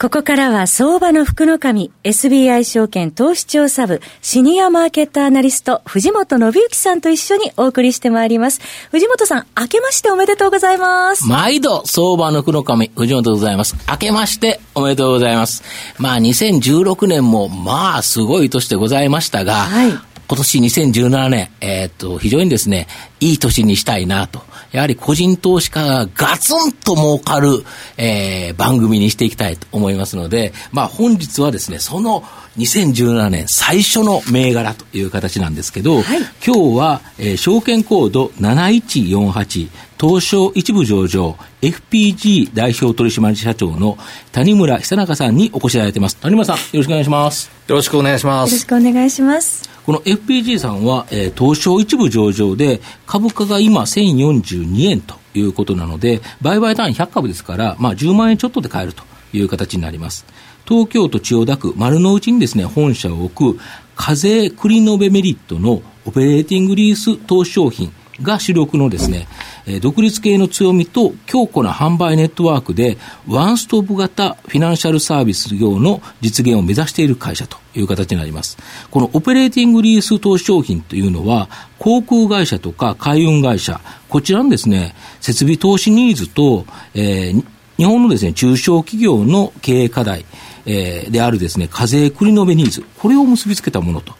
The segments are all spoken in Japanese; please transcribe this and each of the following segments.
ここからは相場の福の神 SBI 証券投資調査部シニアマーケットアナリスト藤本信之さんと一緒にお送りしてまいります。藤本さん、明けましておめでとうございます。毎度相場の福の神藤本でございます。明けましておめでとうございます。まあ2016年もまあすごい年でございましたが、はい、今年2017年、えー、っと、非常にですね、いい年にしたいなと。やはり個人投資家がガツンと儲かる、えー、番組にしていきたいと思いますので、まあ本日はですね、その2017年最初の銘柄という形なんですけど、はい、今日は、えー、証券コード7148東証一部上場 FPG 代表取締社長の谷村久中さんにお越しいただいています。谷村さん、よろしくお願いします。よろしくお願いします。よろしくお願いします。この FPG さんは、えー、東証一部上場で、株価が今1042円ということなので、売買単位100株ですから、まあ10万円ちょっとで買えるという形になります。東京都千代田区丸の内にですね、本社を置く、課税繰り延べメリットのオペレーティングリース投資商品が主力のですね、え独立系の強みと強固な販売ネットワークで、ワンストップ型フィナンシャルサービス業の実現を目指している会社という形になります。このオペレーティングリース投資商品というのは、航空会社とか海運会社、こちらのですね、設備投資ニーズと、えー、日本のですね、中小企業の経営課題、えー、であるですね、課税繰り延べニーズ、これを結びつけたものと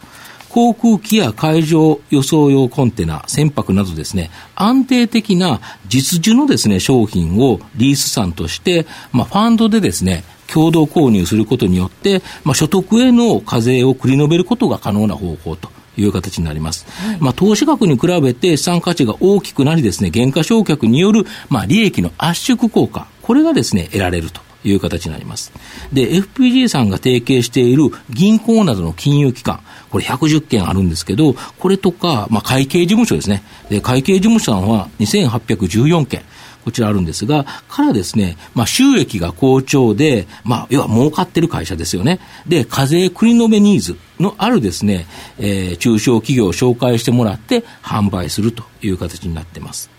航空機や海上輸送用コンテナ、船舶などですね、安定的な実需のですね、商品をリース産として、まあ、ファンドでですね、共同購入することによって、まあ、所得への課税を繰り延べることが可能な方法と。いう形になります。はい、まあ、投資額に比べて資産価値が大きくなりですね、減価償却による、まあ、利益の圧縮効果、これがですね、得られると。いう形になります。で、FPG さんが提携している銀行などの金融機関、これ110件あるんですけど、これとか、まあ、会計事務所ですね。で、会計事務所さんは2814件。こちらあるんですが、からですね、まあ、収益が好調で、まあ、要は儲かってる会社ですよね。で、課税繰り延べニーズのあるですね、えー、中小企業を紹介してもらって販売するという形になってます。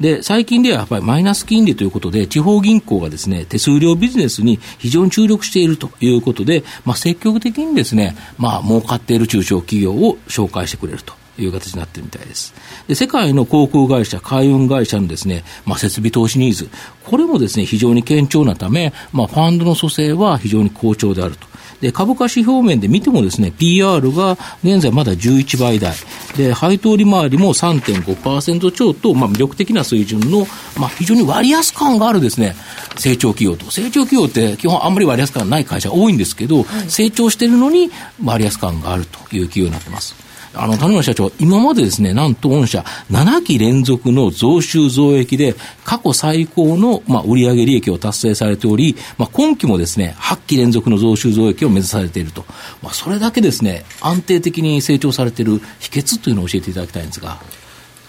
で、最近ではやっぱりマイナス金利ということで、地方銀行がですね、手数料ビジネスに非常に注力しているということで、まあ、積極的にですね、まあ、儲かっている中小企業を紹介してくれると。いう形になってるみたいです。で、世界の航空会社、海運会社のですね、まあ、設備投資ニーズ、これもですね、非常に堅調なため、まあ、ファンドの蘇生は非常に好調であると。で、株価指標面で見てもですね、PR が現在まだ11倍台。で、配当利回りも3.5%超と、まあ、魅力的な水準の、まあ、非常に割安感があるですね、成長企業と。成長企業って基本あんまり割安感ない会社多いんですけど、はい、成長してるのに割安感があるという企業になってます。あの、谷村社長、今までですね、なんと御社、7期連続の増収増益で、過去最高の、まあ、売上利益を達成されており、まあ、今期もですね、8期連続の増収増益を目指されていると。まあ、それだけですね、安定的に成長されている秘訣というのを教えていただきたいんですが。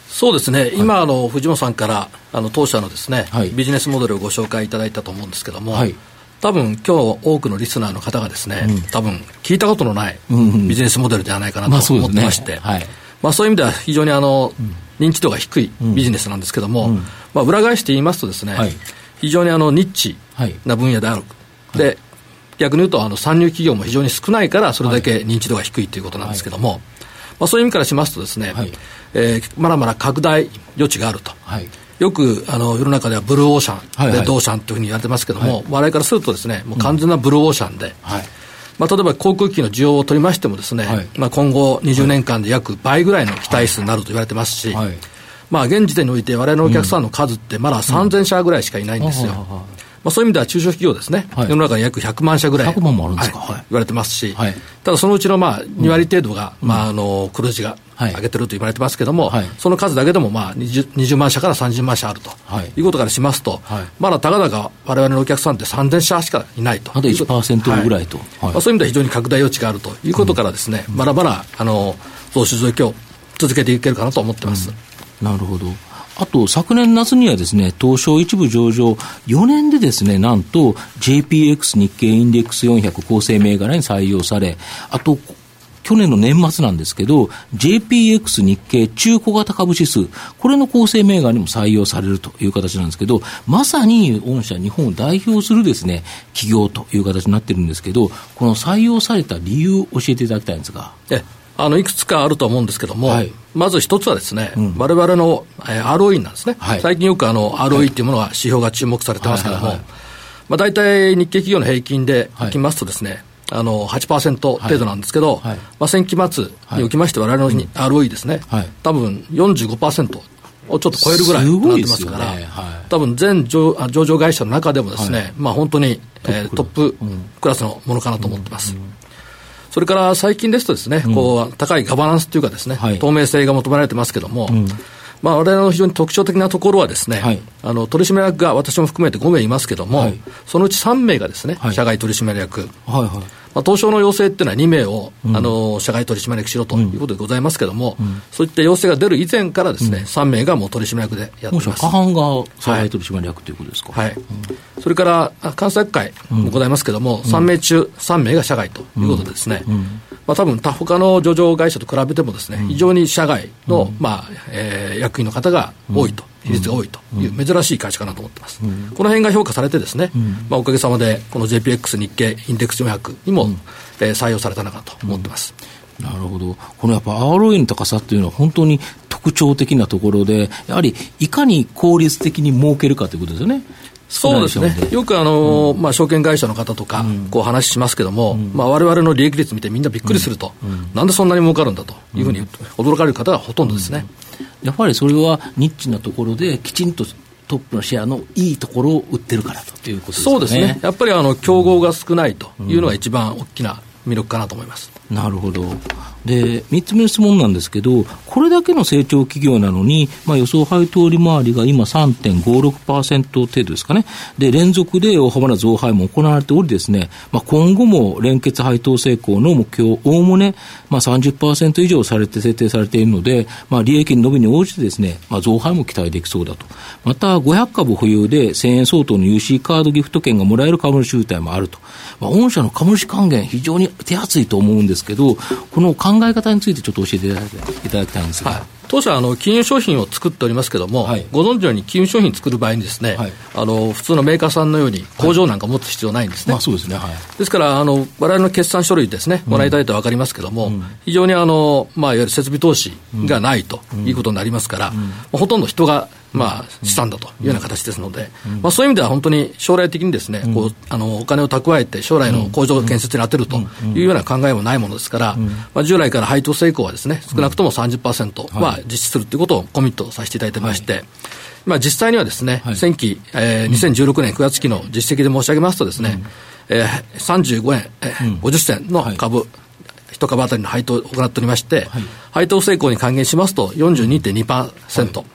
そうですね、今、あの藤本さんからあの当社のですね、はい、ビジネスモデルをご紹介いただいたと思うんですけども、はい多分今日多くのリスナーの方がですね、うん、多分聞いたことのないビジネスモデルではないかなと思ってまして、まあ、そういう意味では非常にあの、認知度が低いビジネスなんですけども、まあ、裏返して言いますとですね、はい、非常にあのニッチな分野である、はい、で逆に言うとあの参入企業も非常に少ないからそれだけ認知度が低いということなんですけども、まあ、そういう意味からしますとですね、はい、えー、まだまだ拡大余地があると。はいよくあの世の中ではブルーオーシャン、レッドオーシャンというふうに言われてますけども、はい、我々からするとですねもう完全なブルーオーシャンで、うんはい、まあ、例えば航空機の需要を取りましてもですね、はい、まあ、今後20年間で約倍ぐらいの期待数になると言われてますし、まあ、現時点において我々のお客さんの数ってまだ3000社ぐらいしかいないんですよ。うんまあ、そういう意味では中小企業ですね、はい、世の中に約100万社ぐらい、100万もあるんですか、はい、言われてますし、はい、ただそのうちのまあ2割程度が、うん、まあ、あの黒字が上げてると言われてますけれども、その数だけでもまあ 20, 20万社から30万社あると、い、うことからしますと、まだたかだかわれわれのお客さんって3000社しかいないと。あと1%ぐらいと、まあ、そういう意味では非常に拡大余地があるということからですね、うん、まだまだあの増収増益を続けていけるかなと思ってます。うん、なるほどあと、昨年夏にはですね、東証一部上場、4年でですね、なんと JPX 日経インデックス400構成銘柄に採用され、あと、去年の年末なんですけど、JPX 日経中小型株指数、これの構成銘柄にも採用されるという形なんですけど、まさに御社日本を代表するですね、企業という形になってるんですけど、この採用された理由を教えていただきたいんですが。えあのいくつかあると思うんですけども、はい、まず一つはですね、われわれの、えー、ROE なんですね、はい、最近よくあの ROE っていうものが指標が注目されてますけども、まあ、大体日経企業の平均でい。きますとですね、あの8%程度なんですけど、はい。はい、まあ、先期末におきまして、われわれの ROE ですね、はい、多分45%をちょっと超えるぐらいとなってますから、ねはい、多分全上上場会社の中でもですね、はい、まあ、本当にトップ,、えー、トップクラスのものかなと思ってます。うんうんそれから最近ですとですね、うん、こう高いガバナンスというかですね、はい、透明性が求められてますけども、うん、まあ、我々の非常に特徴的なところはですね、はい、あの取締役が私も含めて5名いますけども、はい、そのうち3名がですね、社外取締役、はいはいまあ、東証の要請っていうのは2名を、うん、あの社外取締役しろということでございますけれども、うん、そういった要請が出る以前からですね、うん、3名がもう取締役でやってます。過半が社外取締役ということですか、はい、それから関西会もございますけれども、うん、3名中3名が社外ということでですね、まあ多分他の上場会社と比べてもですね、非常に社外の、まあえー、役員の方が多いと。比率が多いという珍しい会社かなと思ってます、うん、この辺が評価されてですね、うん、まあ、おかげさまでこの JPX 日経インデックス400にも、うん、えー、採用されたのかと思ってます、なるほど、このやっぱ ROE の高さっていうのは、本当に特徴的なところで、やはりいかに効率的に儲けるかということですよね。そうですね、よくあの、うん、まあ、証券会社の方とか、こう話しますけども、われわれの利益率見てみんなびっくりすると、うん、なんでそんなに儲かるんだというふうに驚かれる方がほとんどですね。やっぱりそれはニッチなところで、きちんとトップのシェアのいいところを売ってるからということね。そうですね。やっぱりあの競合が少ないというのが一番大きな魅力かなと思います。なるほど。で、3つ目の質問なんですけど、これだけの成長企業なのに、まあ、予想配当利回りが今3.56%程度ですかね。で、連続で大幅な増配も行われておりですね、まあ、今後も連結配当成功の目標、おおむね、まあ30%以上されて設定されているので、まあ、利益の伸びに応じてですね、まあ、増配も期待できそうだと。また、500株保有で1000円相当の UC カードギフト券がもらえる株主優待もあると。まあ、御社の株主還元、非常に手厚いと思うんですけど、この考え方についてちょっと教えていただきたいんですが。はい。当社あの金融商品を作っておりますけれども、はい、ご存知のように金融商品作る場合にですね、はい、あの普通のメーカーさんのように工場なんか持つ必要ないんですね。まあ、そうですね、はい、ですからあの我々の決算書類ですねご覧いただいて分かりますけれども、うん、非常にあの、まあ、いわゆる設備投資がないということになりますから、うん。うん、ほとんど人がまあ、資産だというような形ですので、まあ、そういう意味では本当に将来的にですね、こうあのお金を蓄えて将来の工場建設に充てるというような考えもないものですから、まあ、従来から配当成功はですね少なくとも30%は実施するということをコミットさせていただいてまして、まあ、実際にはですね、前期、えー、2016年9月期の実績で申し上げますとですね、えー、35円、えー、50銭の株、一株当たりの配当を行っておりまして、はい、配当成功に還元しますと42.2%、はい、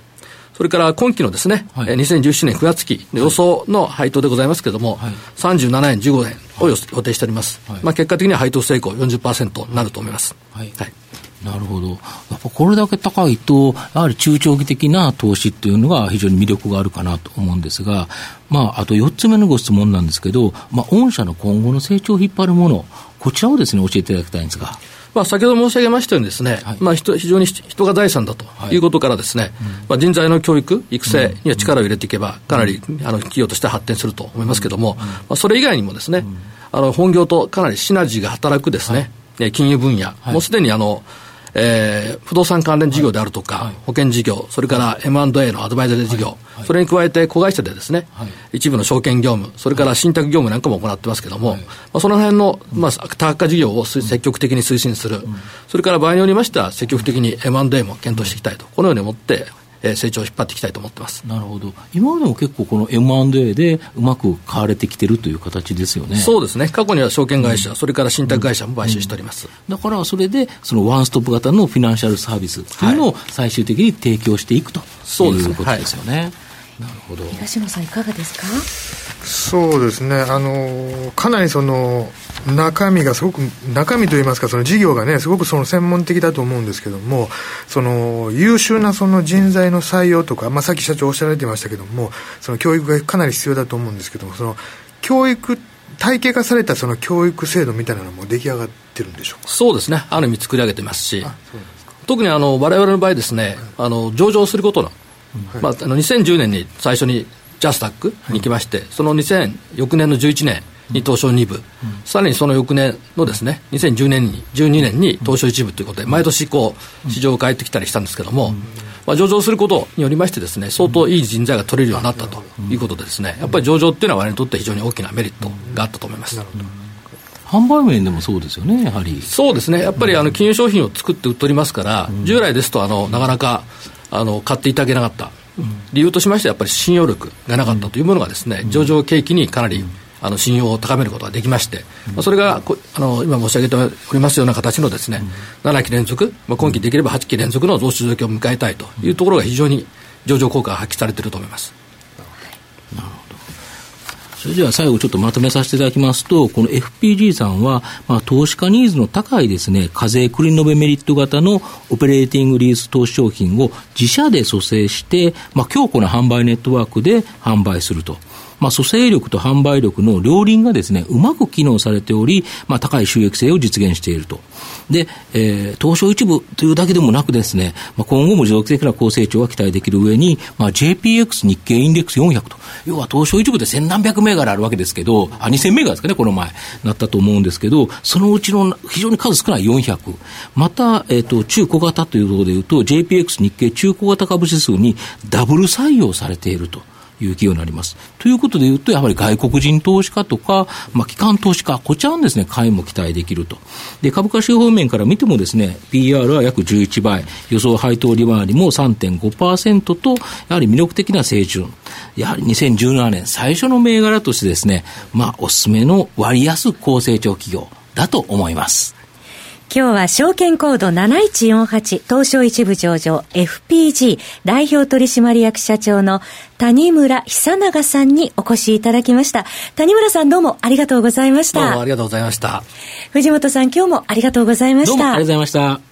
それから今期のですね、はい、2017年9月期の予想の配当でございますけれども、はい、37円15円を予定しております。はい、まあ結果的には配当成功40%になると思います。はい。はいなるほど。やっぱこれだけ高いと、やはり中長期的な投資っていうのが非常に魅力があるかなと思うんですが、まあ、あと4つ目のご質問なんですけど、まあ、御社の今後の成長を引っ張るもの、こちらをですね、教えていただきたいんですが。まあ、先ほど申し上げましたようにですね、はい、まあ、非常に人が財産だとい。うことからですね、はいまあ、人材の教育、育成には力を入れていけば、かなりあの企業として発展すると思いますけれども、まあ、それ以外にもですね、あの本業とかなりシナジーが働くですね、はい、金融分野、もうすでにあの、えー、不動産関連事業であるとか、はい、保険事業、それから M&A のアドバイザリー事業、はい、それに加えて子会社でですね、はい、一部の証券業務、それから信託業務なんかも行ってますけれども、まあ、その辺の、まあ、多角化事業を積極的に推進する、うん、それから場合によりましては、積極的に M&A も検討していきたいと、このように思って、え成長を引っ張っていきたいと思ってます。なるほど、今までも結構、この M&A でうまく買われてきてるという形ですよね。そうですね、過去には証券会社、うん、それから信託会社も買収しております、うん、だからそれで、そのワンストップ型のフィナンシャルサービスというのを最終的に提供していくということですよね。はいなるほど。東野さんいかがですか？そうですね。あのかなりその中身がすごく中身といいますかその事業がねすごくその専門的だと思うんですけどもその優秀なその人材の採用とか、まあ、さっき社長おっしゃられてましたけどもその教育がかなり必要だと思うんですけどもその教育体系化されたその教育制度みたいなのも出来上がってるんでしょうか？そうですね。ある意味作り上げてますし。特にあの我々の場合ですね、あの上場することのまあ、あの2010年に最初にジャスタックに来まして、はい、その2000翌年の11年に東証2部、うん、さらにその翌年のですね2010年に12年に東証1部ということで、毎年こう市場を変えてきたりしたんですけども、うん、まあ、上場することによりましてですね相当いい人材が取れるようになったということでですね。やっぱり上場っていうのは我々にとって非常に大きなメリットがあったと思います。販売面でもそうですよね、やはり。そうですね、やっぱりあの金融商品を作って売っておりますから、従来ですとあのなかなかあの買っていただけなかった、理由としましてはやっぱり信用力がなかったというものがですね、上場景気にかなりあの信用を高めることができまして、まあ、それがあの今申し上げておりますような形のですね、7期連続、まあ、今期できれば8期連続の増収増益を迎えたいというところが非常に上場効果が発揮されていると思います。それでは最後ちょっとまとめさせていただきますと、この FPG さんは、まあ、投資家ニーズの高いですね、課税クリノベメリット型のオペレーティングリース投資商品を自社で蘇生して、まあ、強固な販売ネットワークで販売すると。まあ、蘇生力と販売力の両輪がですね、うまく機能されており、まあ、高い収益性を実現していると。で、えー、東証一部というだけでもなくですね、まあ、今後も持続的な高成長が期待できる上に、まあ、JPX 日経インデックス400と、要は東証一部で千何百銘柄あるわけですけど、あ、2000銘柄ですかね、この前、なったと思うんですけど、そのうちの非常に数少ない400。また、えっ、ー、と、中小型というところでいうと、JPX 日経中小型株指数にダブル採用されていると。いう企業になります。ということで言うと、やはり外国人投資家とか、まあ、機関投資家、こちらのですね、買いも期待できると。で、株価指標面から見てもですね、PR は約11倍、予想配当利回りも3.5%と、やはり魅力的な水準。やはり2017年最初の銘柄としてですね、まあ、おすすめの割安高成長企業だと思います。今日は証券コード7148東証一部上場 FPG 代表取締役社長の谷村久永さんにお越しいただきました。谷村さんどうもありがとうございました。どうもありがとうございました。藤本さん今日もありがとうございました。どうもありがとうございました。